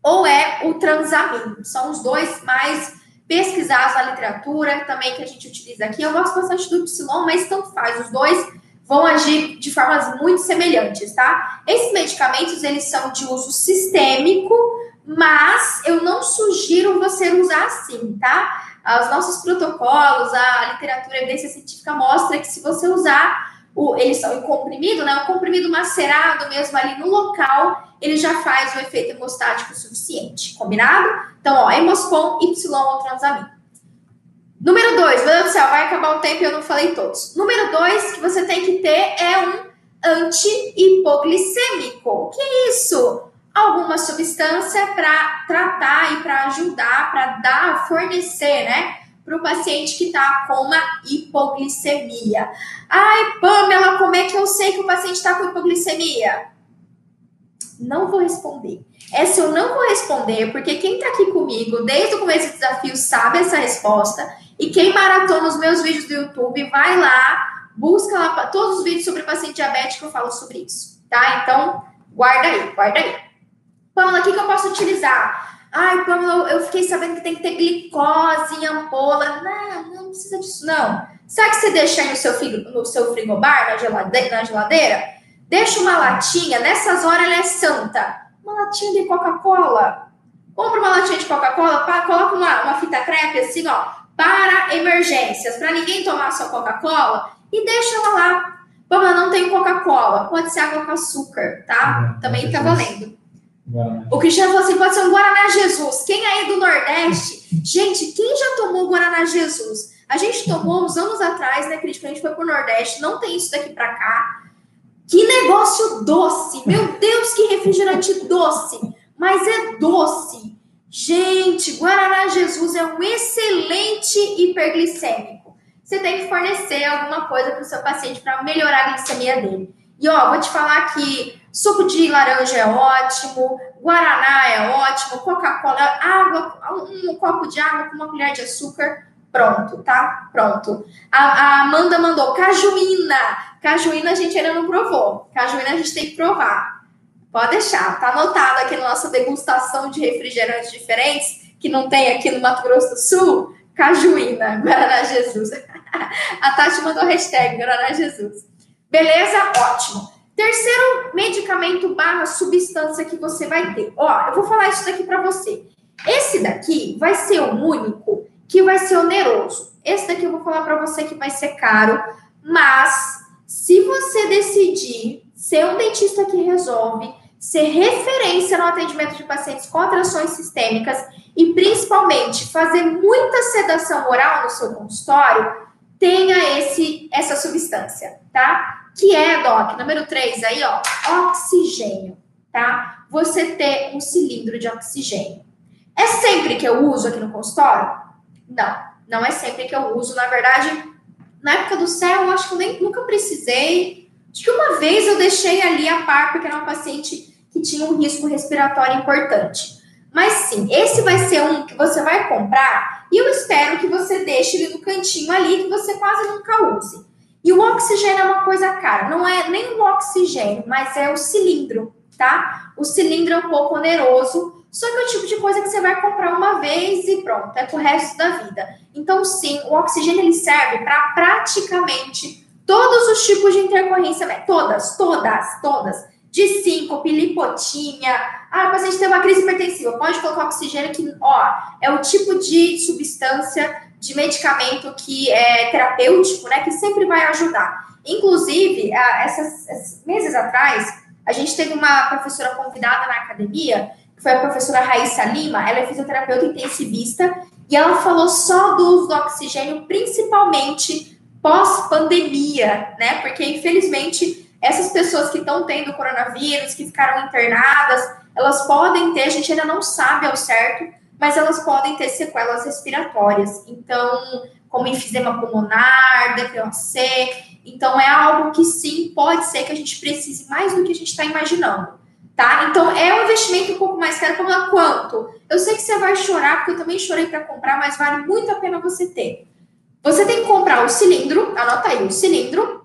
ou é o transamin. São os dois mais pesquisados na literatura, também que a gente utiliza aqui. Eu gosto bastante do Y, mas tanto faz, os dois vão agir de formas muito semelhantes, tá? Esses medicamentos, eles são de uso sistêmico, mas eu não sugiro você usar assim, tá? Os nossos protocolos, a literatura, a evidência científica mostra que se você usar o, eles são em comprimido, né? O comprimido macerado mesmo ali no local, ele já faz o efeito hemostático suficiente, combinado? Então, ó, Hemospon Y ou transamin. Número dois, meu Deus do céu, vai acabar o tempo e eu não falei todos. Número dois que você tem que ter é um anti-hipoglicêmico. O que é isso? Alguma substância para tratar e para ajudar, para dar, fornecer, né? Para o paciente que está com uma hipoglicemia. Ai, Pamela, como é que eu sei que o paciente está com hipoglicemia? Não vou responder. Essa eu não vou responder, porque quem está aqui comigo desde o começo do desafio sabe essa resposta. E quem maratona os meus vídeos do YouTube, vai lá, busca lá todos os vídeos sobre paciente diabético, eu falo sobre isso, tá? Então, guarda aí, guarda aí. Pamela, o que, que eu posso utilizar? Ai, Pamela, eu fiquei sabendo que tem que ter glicose em ampola. Não, não precisa disso, não. Sabe que você deixa aí no seu, no seu frigobar, na geladeira, na geladeira? Deixa uma latinha, nessas horas ela é santa. Uma latinha de Coca-Cola. Compra uma latinha de Coca-Cola, coloca uma, uma fita crepe assim, ó. para emergências, para ninguém tomar sua Coca-Cola, e deixa ela lá. Pô, mas não tem Coca-Cola, pode ser água com açúcar, tá? Também tá valendo. O Cristiano falou assim: pode ser um Guaraná Jesus. Quem aí do Nordeste? Gente, quem já tomou Guaraná Jesus? A gente tomou uns anos atrás, né, Cris? a gente foi pro Nordeste, não tem isso daqui pra cá. Que negócio doce! Meu Deus, que refrigerante doce! Mas é doce. Gente, Guaraná Jesus é um excelente hiperglicêmico. Você tem que fornecer alguma coisa para o seu paciente para melhorar a glicemia dele. E ó, vou te falar que suco de laranja é ótimo, guaraná é ótimo, Coca-Cola, água, um copo de água com uma colher de açúcar, pronto, tá? Pronto. A, a Amanda mandou cajuína. Cajuína a gente ainda não provou. Cajuína a gente tem que provar. Pode deixar, tá anotado aqui na nossa degustação de refrigerantes diferentes, que não tem aqui no Mato Grosso do Sul, cajuína, Guaraná Jesus. A Tati mandou hashtag Guaraná Jesus. Beleza? Ótimo. Terceiro medicamento barra substância que você vai ter. Ó, eu vou falar isso daqui para você. Esse daqui vai ser o único que vai ser oneroso. Esse daqui eu vou falar para você que vai ser caro, mas se você decidir ser um dentista que resolve, ser referência no atendimento de pacientes com atrações sistêmicas e principalmente fazer muita sedação oral no seu consultório, tenha esse essa substância, tá? que é, Doc, número 3 aí, ó, oxigênio, tá? Você ter um cilindro de oxigênio. É sempre que eu uso aqui no consultório? Não, não é sempre que eu uso. Na verdade, na época do céu, eu acho que nem, nunca precisei. Acho que uma vez eu deixei ali a par, porque era uma paciente que tinha um risco respiratório importante. Mas sim, esse vai ser um que você vai comprar e eu espero que você deixe ele no cantinho ali, que você quase nunca use. E o oxigênio é uma coisa cara, não é nem o oxigênio, mas é o cilindro, tá? O cilindro é um pouco oneroso, só que é o tipo de coisa que você vai comprar uma vez e pronto, é pro resto da vida. Então, sim, o oxigênio ele serve para praticamente todos os tipos de intercorrência, né? todas, todas, todas. De síncope, lipotímia. Ah, o paciente tem uma crise hipertensiva, pode colocar oxigênio que, ó, é o tipo de substância de medicamento que é terapêutico, né, que sempre vai ajudar. Inclusive, essas, esses meses atrás, a gente teve uma professora convidada na academia, que foi a professora Raíssa Lima, ela é fisioterapeuta intensivista, e ela falou só do uso do oxigênio, principalmente pós-pandemia, né, porque infelizmente essas pessoas que estão tendo coronavírus, que ficaram internadas, elas podem ter, a gente ainda não sabe ao certo, mas elas podem ter sequelas respiratórias. Então, como enfisema pulmonar, DPOC. Então, é algo que sim, pode ser que a gente precise mais do que a gente está imaginando. Tá? Então, é um investimento um pouco mais caro. Como quanto? Eu sei que você vai chorar, porque eu também chorei para comprar, mas vale muito a pena você ter. Você tem que comprar o cilindro, anota aí, o cilindro.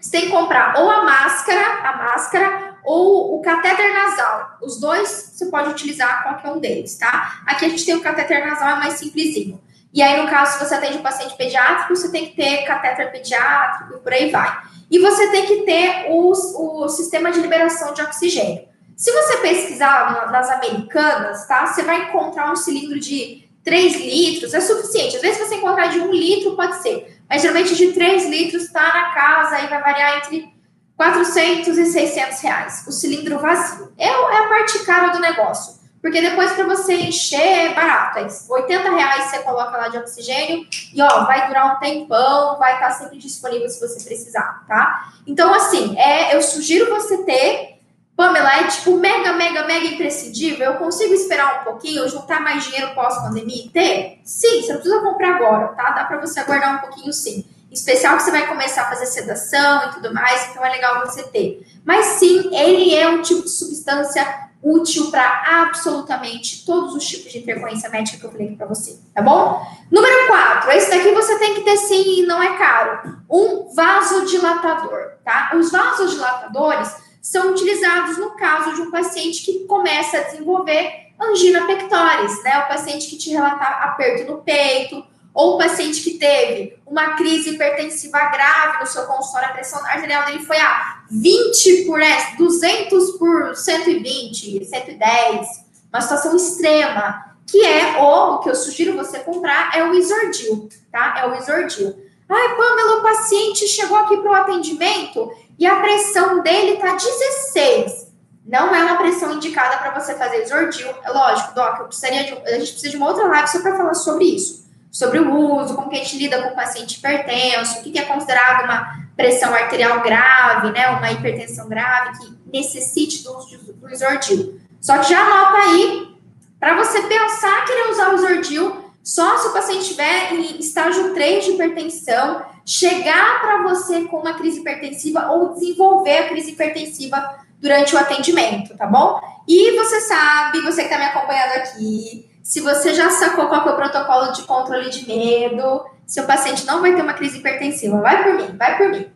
Você tem que comprar ou a máscara, a máscara, ou o catéter nasal. Os dois você pode utilizar qualquer um deles, tá? Aqui a gente tem o catéter nasal, é mais simplesinho. E aí, no caso, se você atende um paciente pediátrico, você tem que ter catéter pediátrico e por aí vai. E você tem que ter o, o sistema de liberação de oxigênio. Se você pesquisar nas americanas, tá? Você vai encontrar um cilindro de 3 litros, é suficiente. Às vezes, você encontrar de 1 litro, pode ser. Mas geralmente de 3 litros está na casa e vai variar entre 400 e 600 reais, o cilindro vazio. É, é a parte cara do negócio, porque depois para você encher é barato, é 80 reais você coloca lá de oxigênio e ó, vai durar um tempão, vai estar sempre disponível se você precisar, tá? Então, assim, é, eu sugiro você ter. Pamela, é tipo mega, mega, mega imprescindível. Eu consigo esperar um pouquinho, juntar mais dinheiro pós-pandemia e ter? Sim, você precisa comprar agora, tá? Dá para você aguardar um pouquinho sim especial que você vai começar a fazer sedação e tudo mais, então é legal você ter. Mas sim, ele é um tipo de substância útil para absolutamente todos os tipos de intercorrência médica que eu falei aqui para você, tá bom? Número 4, esse daqui você tem que ter sim e não é caro. Um vasodilatador, tá? Os vasodilatadores são utilizados no caso de um paciente que começa a desenvolver angina pectoris, né? O paciente que te relata aperto no peito, ou o paciente que teve uma crise hipertensiva grave no seu consultório, a pressão arterial dele foi a 20 por 200 por 120, 110, uma situação extrema, que é o, o que eu sugiro você comprar é o Isordil, tá? É o Isordil. Ai, Pamela, o paciente chegou aqui para o atendimento e a pressão dele tá 16. Não é uma pressão indicada para você fazer Isordil. É lógico, Doc, eu precisaria de, a gente precisa de uma outra live só para falar sobre isso. Sobre o uso, como que a gente lida com o paciente hipertenso, o que, que é considerado uma pressão arterial grave, né? Uma hipertensão grave que necessite do uso do Isordil. Só que já anota aí para você pensar querer usar o Isordil só se o paciente estiver em estágio 3 de hipertensão, chegar para você com uma crise hipertensiva ou desenvolver a crise hipertensiva durante o atendimento, tá bom? E você sabe, você que está me acompanhando aqui, se você já sacou qual é o protocolo de controle de medo, seu paciente não vai ter uma crise hipertensiva. Vai por mim, vai por mim.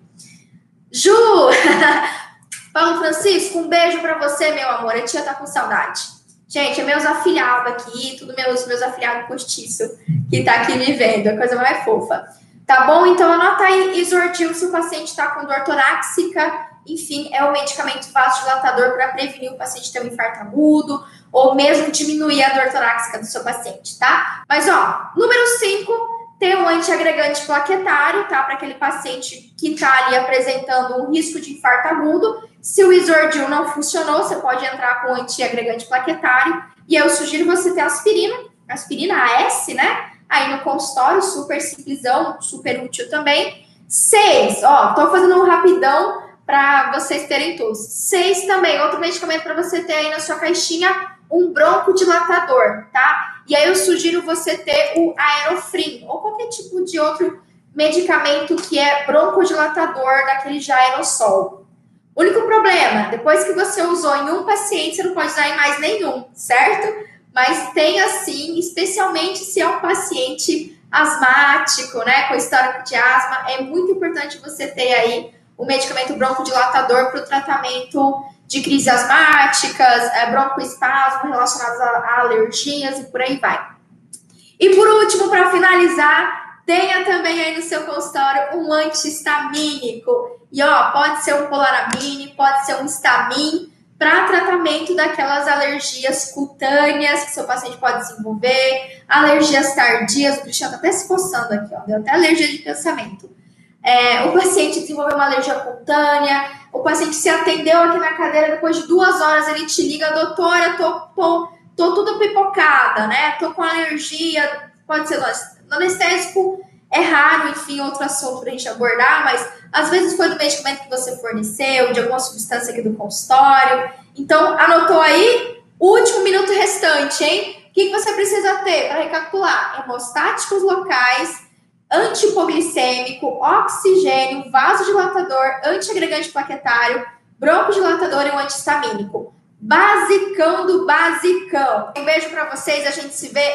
Ju! Paulo Francisco, um beijo para você, meu amor. A tia tá com saudade. Gente, é meus afilhados aqui, tudo meus, meus afilhados postiço que tá aqui me vendo, a coisa mais fofa. Tá bom? Então anota aí Isordil se o paciente tá com dor torácica, enfim, é o medicamento vasodilatador para prevenir o paciente ter um infarto agudo ou mesmo diminuir a dor torácica do seu paciente, tá? Mas ó, número 5, ter um antiagregante plaquetário, tá? Para aquele paciente que tá ali apresentando um risco de infarto agudo se o Isordil não funcionou, você pode entrar com antiagregante plaquetário. E eu sugiro você ter aspirina, aspirina AS, né? Aí no consultório, super simplesão, super útil também. Seis, ó, tô fazendo um rapidão para vocês terem todos. Seis também, outro medicamento para você ter aí na sua caixinha, um broncodilatador, tá? E aí eu sugiro você ter o Aerofrim ou qualquer tipo de outro medicamento que é broncodilatador daquele já aerosol. Único problema, depois que você usou em um paciente, você não pode usar em mais nenhum, certo? Mas tem assim, especialmente se é um paciente asmático, né, com histórico de asma, é muito importante você ter aí o medicamento broncodilatador para o tratamento de crises asmáticas, é, broncoespasmo relacionados a, a alergias e por aí vai. E por último, para finalizar, tenha também aí no seu consultório um antihistamínico. E ó, pode ser um polaramine, pode ser um stamin para tratamento daquelas alergias cutâneas que seu paciente pode desenvolver, alergias tardias, o Cristiano tá até se coçando aqui, ó, deu até alergia de pensamento. É, o paciente desenvolveu uma alergia cutânea, o paciente se atendeu aqui na cadeira, depois de duas horas ele te liga, doutora, tô, tô, tô tudo pipocada, né? Tô com alergia, pode ser anestésico, é raro, enfim, outro assunto para gente abordar, mas às vezes foi do medicamento que você forneceu, de alguma substância aqui do consultório. Então, anotou aí? Último minuto restante, hein? O que, que você precisa ter para recapitular? Hemostáticos locais, antipoglicêmico, oxigênio, vasodilatador, antiagregante plaquetário, broncodilatador e um antihistamínico. Basicão do basicão. Um beijo para vocês, a gente se vê